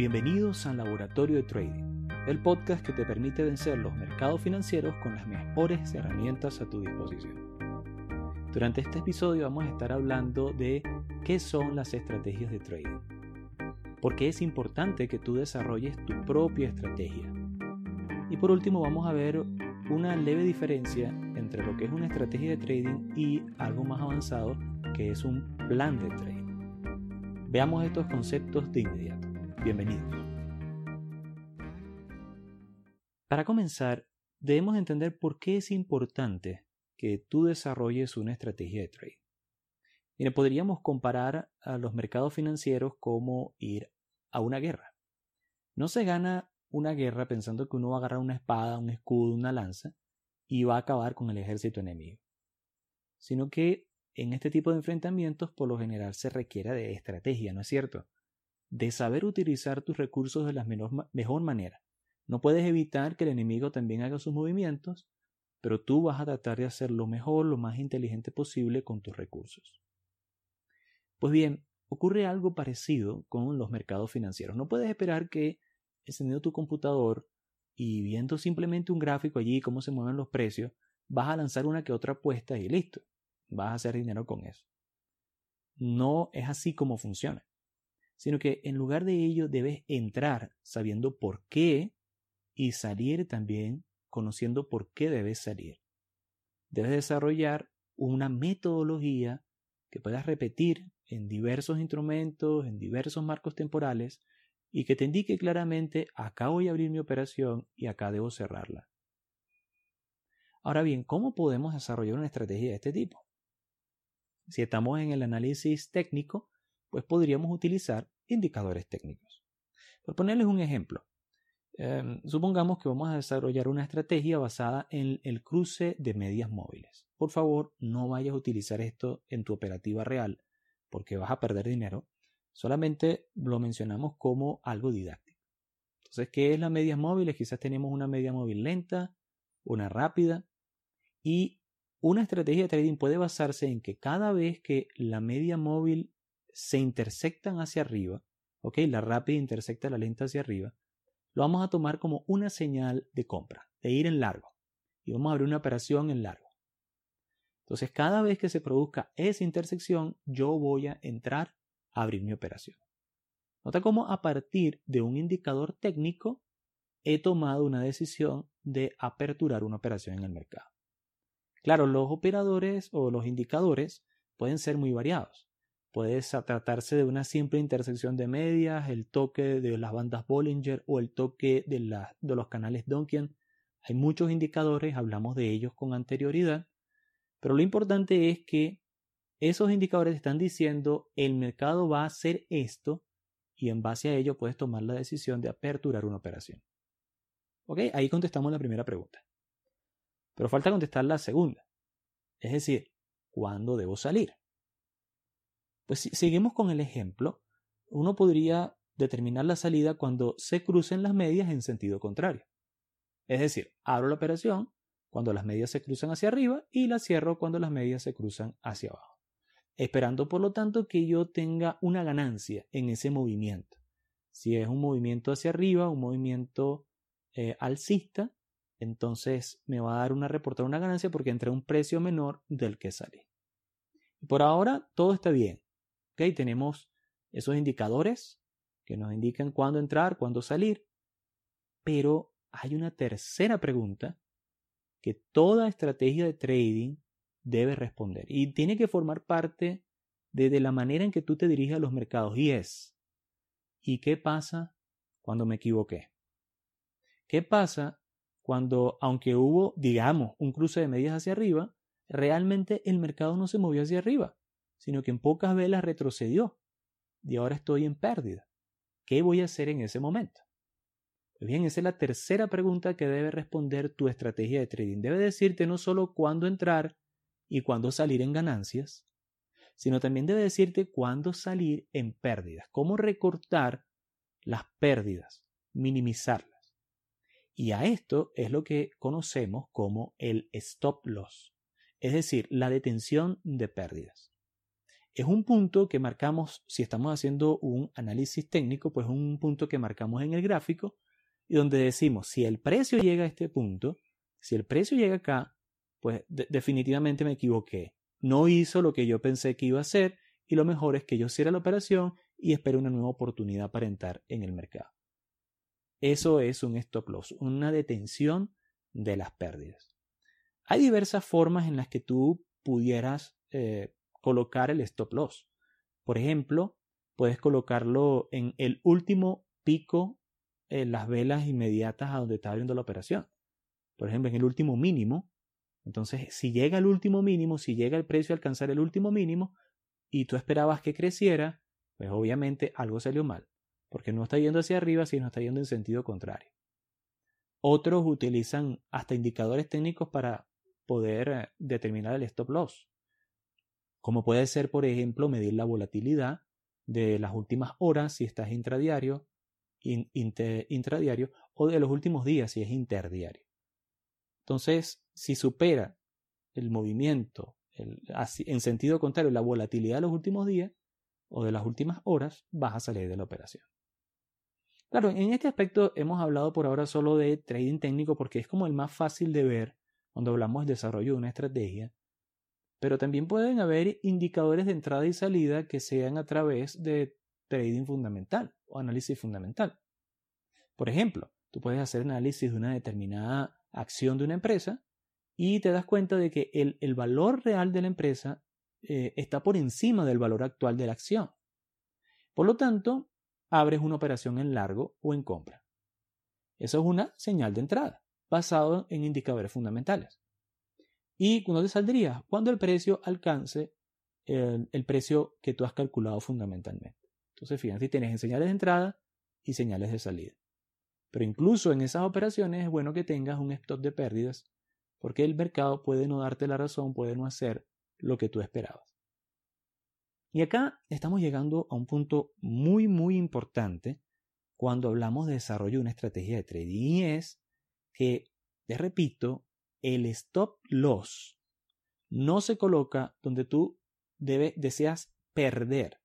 Bienvenidos al Laboratorio de Trading, el podcast que te permite vencer los mercados financieros con las mejores herramientas a tu disposición. Durante este episodio vamos a estar hablando de qué son las estrategias de trading. por qué es importante que tú desarrolles tu propia estrategia. Y por último vamos a ver una leve diferencia entre lo que es una estrategia de trading y algo más avanzado que es un plan de trading. Veamos estos conceptos de inmediato. Bienvenidos. Para comenzar, debemos entender por qué es importante que tú desarrolles una estrategia de trading. Mire, podríamos comparar a los mercados financieros como ir a una guerra. No se gana una guerra pensando que uno va a agarrar una espada, un escudo, una lanza y va a acabar con el ejército enemigo. Sino que en este tipo de enfrentamientos por lo general se requiere de estrategia, ¿no es cierto? De saber utilizar tus recursos de la mejor manera. No puedes evitar que el enemigo también haga sus movimientos, pero tú vas a tratar de hacer lo mejor, lo más inteligente posible con tus recursos. Pues bien, ocurre algo parecido con los mercados financieros. No puedes esperar que encendiendo tu computador y viendo simplemente un gráfico allí, cómo se mueven los precios, vas a lanzar una que otra apuesta y listo, vas a hacer dinero con eso. No es así como funciona, sino que en lugar de ello debes entrar sabiendo por qué y salir también conociendo por qué debes salir. Debes desarrollar una metodología que puedas repetir en diversos instrumentos, en diversos marcos temporales, y que te indique claramente acá voy a abrir mi operación y acá debo cerrarla. Ahora bien, ¿cómo podemos desarrollar una estrategia de este tipo? Si estamos en el análisis técnico, pues podríamos utilizar indicadores técnicos. Por ponerles un ejemplo, em, supongamos que vamos a desarrollar una estrategia basada en el cruce de medias móviles. Por favor, no vayas a utilizar esto en tu operativa real porque vas a perder dinero Solamente lo mencionamos como algo didáctico. Entonces, ¿qué es la media móvil? Quizás tenemos una media móvil lenta, una rápida. Y una estrategia de trading puede basarse en que cada vez que la media móvil se intersectan hacia arriba, ¿ok? La rápida intersecta la lenta hacia arriba, lo vamos a tomar como una señal de compra, de ir en largo. Y vamos a abrir una operación en largo. Entonces, cada vez que se produzca esa intersección, yo voy a entrar abrir mi operación. Nota cómo a partir de un indicador técnico he tomado una decisión de aperturar una operación en el mercado. Claro, los operadores o los indicadores pueden ser muy variados. Puede tratarse de una simple intersección de medias, el toque de las bandas Bollinger o el toque de, los canales Duncan. Hay muchos indicadores, hablamos de ellos con anterioridad, pero lo importante es que esos indicadores están diciendo el mercado va a hacer esto y en base a ello puedes tomar la decisión de aperturar una operación. ¿Ok? Ahí contestamos la primera pregunta. Pero falta contestar la segunda. Es decir, ¿cuándo debo salir? Pues si seguimos con el ejemplo, uno podría determinar la salida cuando se crucen las medias en sentido contrario. Es decir, abro la operación cuando las medias se cruzan hacia arriba y la cierro cuando las medias se cruzan hacia abajo esperando por lo tanto que yo tenga una ganancia en ese movimiento. Si es un movimiento hacia arriba, un movimiento eh, alcista, entonces me va a dar una reportar una ganancia porque entra un precio menor del que sale. Por ahora todo está bien. ¿Okay? Tenemos esos indicadores que nos indican cuándo entrar, cuándo salir. Pero hay una tercera pregunta que toda estrategia de trading debe responder. Y tiene que formar parte de, la manera en que tú te diriges a los mercados. Y es, ¿y qué pasa cuando me equivoqué? ¿Qué pasa cuando, aunque hubo, digamos, un cruce de medias hacia arriba, realmente el mercado no se movió hacia arriba, sino que en pocas velas retrocedió y ahora estoy en pérdida? ¿Qué voy a hacer en ese momento? Pues bien, esa es la tercera pregunta que debe responder tu estrategia de trading. Debe decirte no solo cuándo entrar y cuándo salir en ganancias, sino también debe decirte cuándo salir en pérdidas, cómo recortar las pérdidas, minimizarlas. Y a esto es lo que conocemos como el stop loss, es decir, la detención de pérdidas. Es un punto que marcamos, si estamos haciendo un análisis técnico, pues un punto que marcamos en el gráfico y donde decimos, si el precio llega a este punto, si el precio llega acá, pues definitivamente me equivoqué. No hizo lo que yo pensé que iba a hacer y lo mejor es que yo cierre la operación y espere una nueva oportunidad para entrar en el mercado. Eso es un stop loss, una detención de las pérdidas. Hay diversas formas en las que tú pudieras eh, colocar el stop loss. Por ejemplo, puedes colocarlo en el último pico en las velas inmediatas a donde está abriendo la operación. Por ejemplo, en el último mínimo. Entonces, si llega el último mínimo, si llega el precio a alcanzar el último mínimo y tú esperabas que creciera, pues obviamente algo salió mal, porque no está yendo hacia arriba, sino está yendo en sentido contrario. Otros utilizan hasta indicadores técnicos para poder eh, determinar el stop loss, como puede ser, por ejemplo, medir la volatilidad de las últimas horas si estás intradiario, intradiario o de los últimos días si es interdiario. Entonces, si supera el movimiento en sentido contrario, la volatilidad de los últimos días o de las últimas horas, vas a salir de la operación. Claro, en este aspecto hemos hablado por ahora solo de trading técnico porque es como el más fácil de ver cuando hablamos del desarrollo de una estrategia, pero también pueden haber indicadores de entrada y salida que sean a través de trading fundamental o análisis fundamental. Por ejemplo, tú puedes hacer análisis de una determinada acción de una empresa y te das cuenta de que el, valor real de la empresa eh, está por encima del valor actual de la acción. Por lo tanto, abres una operación en largo o en compra. Eso es una señal de entrada, basado en indicadores fundamentales. ¿Y cuándo te saldría? Cuando el precio alcance el, el, precio que tú has calculado fundamentalmente. Entonces, fíjense, tienes señales de entrada y señales de salida. Pero incluso en esas operaciones es bueno que tengas un stop de pérdidas, porque el mercado puede no darte la razón, puede no hacer lo que tú esperabas. Y acá estamos llegando a un punto muy, muy importante cuando hablamos de desarrollo de una estrategia de trading y es que, te repito, el stop loss no se coloca donde tú deseas perder,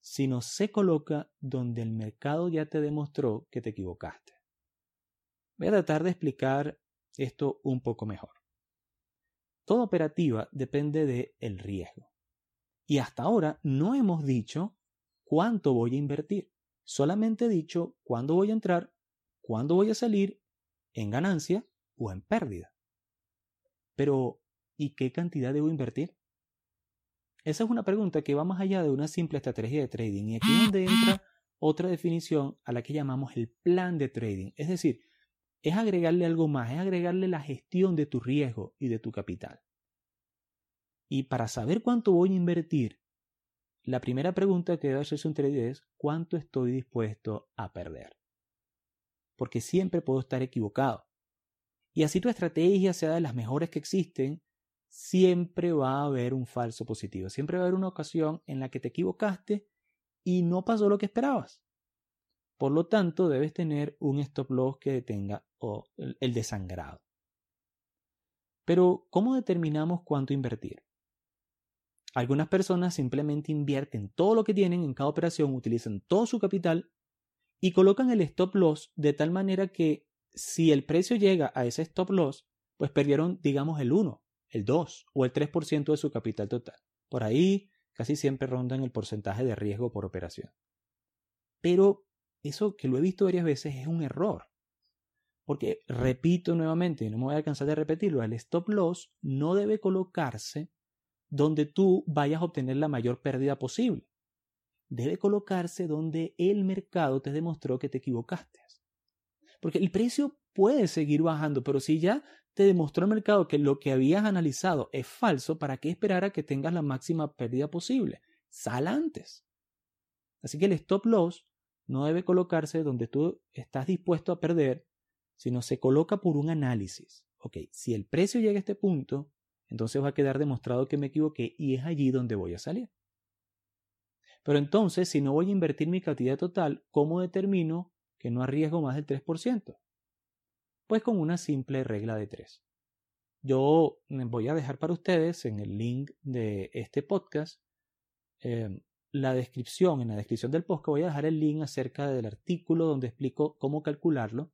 sino se coloca donde el mercado ya te demostró que te equivocaste. Voy a tratar de explicar esto un poco mejor. Toda operativa depende del el riesgo. Y hasta ahora no hemos dicho cuánto voy a invertir. Solamente he dicho cuándo voy a entrar, cuándo voy a salir, en ganancia o en pérdida. Pero, ¿y qué cantidad debo invertir? Esa es una pregunta que va más allá de una simple estrategia de trading. Y aquí es donde entra otra definición a la que llamamos el plan de trading. Es decir, es agregarle algo más, es agregarle la gestión de tu riesgo y de tu capital. Y para saber cuánto voy a invertir, la primera pregunta que debe hacerse un trader es ¿cuánto estoy dispuesto a perder? Porque siempre puedo estar equivocado. Y así tu estrategia sea de las mejores que existen, siempre va a haber un falso positivo. Siempre va a haber una ocasión en la que te equivocaste y no pasó lo que esperabas. Por lo tanto, debes tener un stop loss que detenga el desangrado. Pero, ¿cómo determinamos cuánto invertir? Algunas personas simplemente invierten todo lo que tienen en cada operación, utilizan todo su capital y colocan el stop loss de tal manera que si el precio llega a ese stop loss, pues perdieron, digamos, el 1, el 2 o el 3% de su capital total. Por ahí casi siempre rondan el porcentaje de riesgo por operación. Pero eso que lo he visto varias veces es un error. Porque, repito nuevamente, no me voy a cansar de repetirlo, el stop loss no debe colocarse donde tú vayas a obtener la mayor pérdida posible. Debe colocarse donde el mercado te demostró que te equivocaste. Porque el precio puede seguir bajando, pero si ya te demostró el mercado que lo que habías analizado es falso, ¿para qué esperar a que tengas la máxima pérdida posible? Sal antes. Así que el stop loss no debe colocarse donde tú estás dispuesto a perder, sino se coloca por un análisis. Ok, si el precio llega a este punto, entonces va a quedar demostrado que me equivoqué y es allí donde voy a salir. Pero entonces, si no voy a invertir mi cantidad total, ¿cómo determino que no arriesgo más del 3%? Pues con una simple regla de 3. Yo voy a dejar para ustedes en el link de este podcast eh, la descripción, en la descripción del que voy a dejar el link acerca del artículo donde explico cómo calcularlo,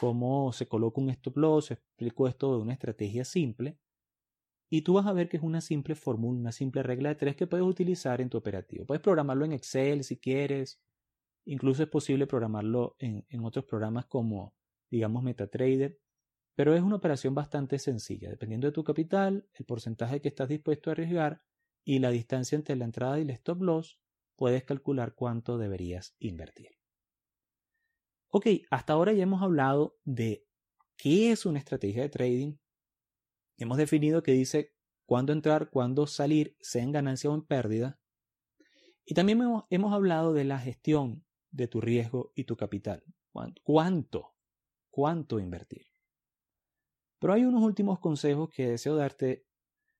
cómo se coloca un stop loss, explico esto de una estrategia simple. Y tú vas a ver que es una simple fórmula, una simple regla de tres que puedes utilizar en tu operativo. Puedes programarlo en Excel si quieres. Incluso es posible programarlo en, en otros programas como, digamos, MetaTrader. Pero es una operación bastante sencilla. Dependiendo de tu capital, el porcentaje que estás dispuesto a arriesgar, y la distancia entre la entrada y el stop loss, puedes calcular cuánto deberías invertir. Ok, hasta ahora ya hemos hablado de qué es una estrategia de trading. Hemos definido que dice cuándo entrar, cuándo salir, sea en ganancia o en pérdida. Y también hemos, hemos hablado de la gestión de tu riesgo y tu capital. ¿Cuánto? ¿Cuánto invertir? Pero hay unos últimos consejos que deseo darte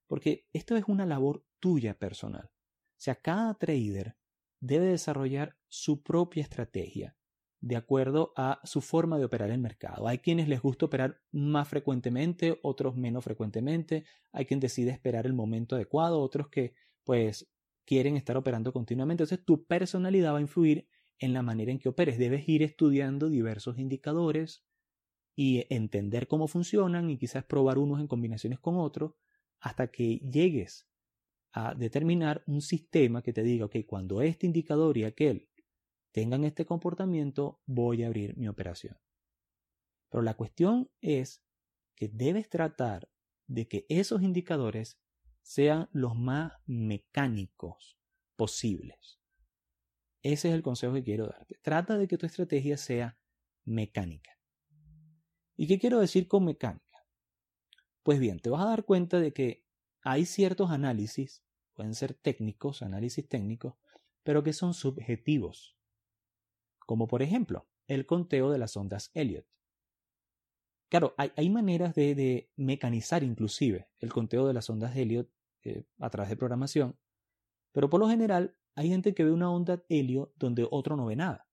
porque esto es una labor tuya personal. O sea, cada trader debe desarrollar su propia estrategia de acuerdo a su forma de operar el mercado. Hay quienes les gusta operar más frecuentemente, otros menos frecuentemente, hay quien decide esperar el momento adecuado, otros que pues quieren estar operando continuamente. Entonces tu personalidad va a influir en la manera en que operes. Debes ir estudiando diversos indicadores y entender cómo funcionan y quizás probar unos en combinaciones con otros hasta que llegues a determinar un sistema que te diga, ok, cuando este indicador y aquel tengan este comportamiento, voy a abrir mi operación. Pero la cuestión es que debes tratar de que esos indicadores sean los más mecánicos posibles. Ese es el consejo que quiero darte. Trata de que tu estrategia sea mecánica. ¿Y qué quiero decir con mecánica? Pues bien, te vas a dar cuenta de que hay ciertos análisis, pueden ser técnicos, análisis técnicos, pero que son subjetivos. Como por ejemplo, el conteo de las ondas Elliot. Claro, hay, maneras de, mecanizar inclusive el conteo de las ondas Elliot eh, a través de programación, pero por lo general hay gente que ve una onda Elliot donde otro no ve nada.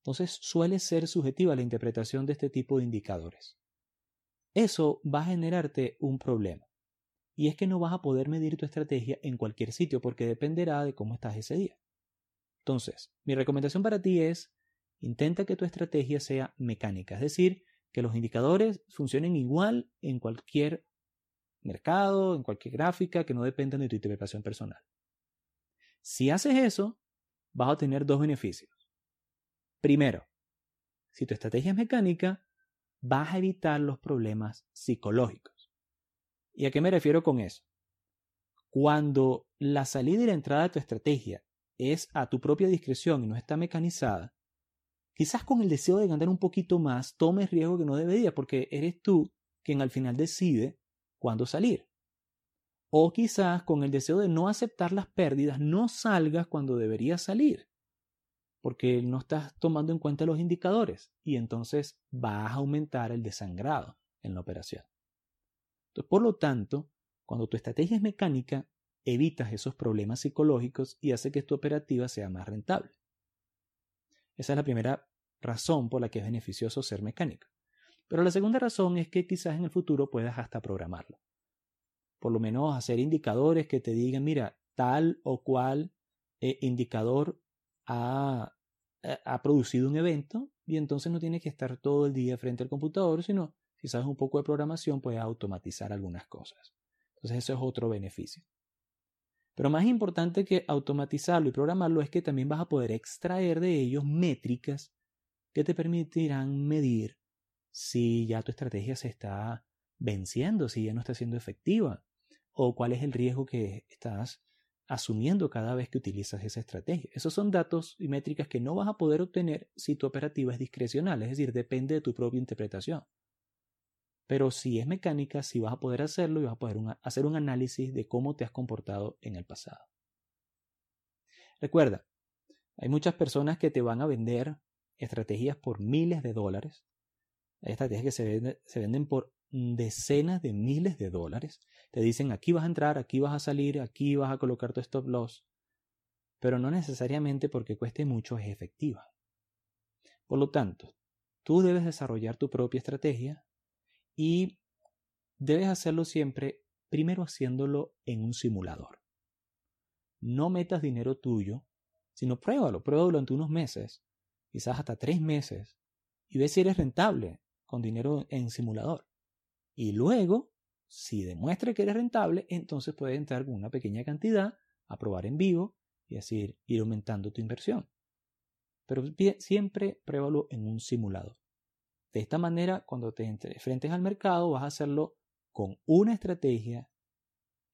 Entonces suele ser subjetiva la interpretación de este tipo de indicadores eso va a generarte un problema. Y es que no vas a poder medir tu estrategia en cualquier sitio porque dependerá de cómo estás ese día. Entonces, mi recomendación para ti es, intenta que tu estrategia sea mecánica, es decir, que los indicadores funcionen igual en cualquier mercado, en cualquier gráfica, que no dependan de tu interpretación personal. Si haces eso, vas a tener dos beneficios. Primero, si tu estrategia es mecánica, vas a evitar los problemas psicológicos. ¿Y a qué me refiero con eso? Cuando la salida y la entrada de tu estrategia es a tu propia discreción y no está mecanizada, quizás con el deseo de ganar un poquito más tomes riesgo que no debería porque eres tú quien al final decide cuándo salir. O quizás con el deseo de no aceptar las pérdidas no salgas cuando deberías salir porque no estás tomando en cuenta los indicadores y entonces vas a aumentar el desangrado en la operación. Entonces, por lo tanto, cuando tu estrategia es mecánica, evitas esos problemas psicológicos y hace que tu operativa sea más rentable. Esa es la primera razón por la que es beneficioso ser mecánico. Pero la segunda razón es que quizás en el futuro puedas hasta programarlo. Por lo menos hacer indicadores que te digan, mira, tal o cual eh, indicador ha, eh, ha producido un evento y entonces no tienes que estar todo el día frente al computador, sino si sabes un poco de programación puedes automatizar algunas cosas. Entonces eso es otro beneficio. Pero más importante que automatizarlo y programarlo es que también vas a poder extraer de ellos métricas que te permitirán medir si ya tu estrategia se está venciendo, si ya no está siendo efectiva, o cuál es el riesgo que estás asumiendo cada vez que utilizas esa estrategia. Esos son datos y métricas que no vas a poder obtener si tu operativa es discrecional, es decir, depende de tu propia interpretación. Pero si es mecánica, sí vas a poder hacerlo y vas a poder hacer un análisis de cómo te has comportado en el pasado. Recuerda, hay muchas personas que te van a vender estrategias por miles de dólares. Hay estrategias que se, se venden por decenas de miles de dólares. Te dicen aquí vas a entrar, aquí vas a salir, aquí vas a colocar tu stop loss. Pero no necesariamente porque cueste mucho es efectiva. Por lo tanto, tú debes desarrollar tu propia estrategia y debes hacerlo siempre primero haciéndolo en un simulador. no metas dinero tuyo, sino pruébalo, pruébalo durante unos meses, quizás hasta tres meses, y ve si eres rentable con dinero en simulador. Y luego, si demuestra que eres rentable, entonces puedes entrar con una pequeña cantidad, a probar en vivo y así ir aumentando tu inversión. Pero siempre pruébalo en un simulador. De esta manera, cuando te enfrentes al mercado, vas a hacerlo con una estrategia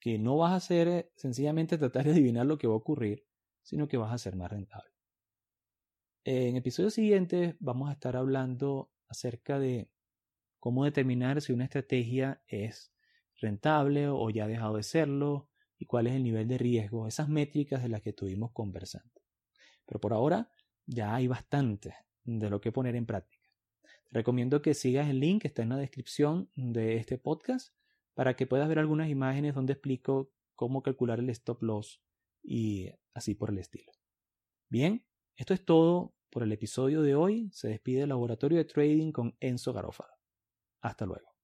que no vas a hacer eh, sencillamente tratar de adivinar lo que va a ocurrir, sino que vas a ser más rentable. En episodios siguientes vamos a estar hablando acerca de cómo determinar si una estrategia es rentable o ya ha dejado de serlo y cuál es el nivel de riesgo, esas métricas de las que estuvimos conversando. Pero por ahora ya hay bastante de lo que poner en práctica. Te recomiendo que sigas el link que está en la descripción de este podcast para que puedas ver algunas imágenes donde explico cómo calcular el stop loss y así por el estilo. Bien, esto es todo por el episodio de hoy. Se despide el laboratorio de trading con Enzo Garofalo. Hasta luego.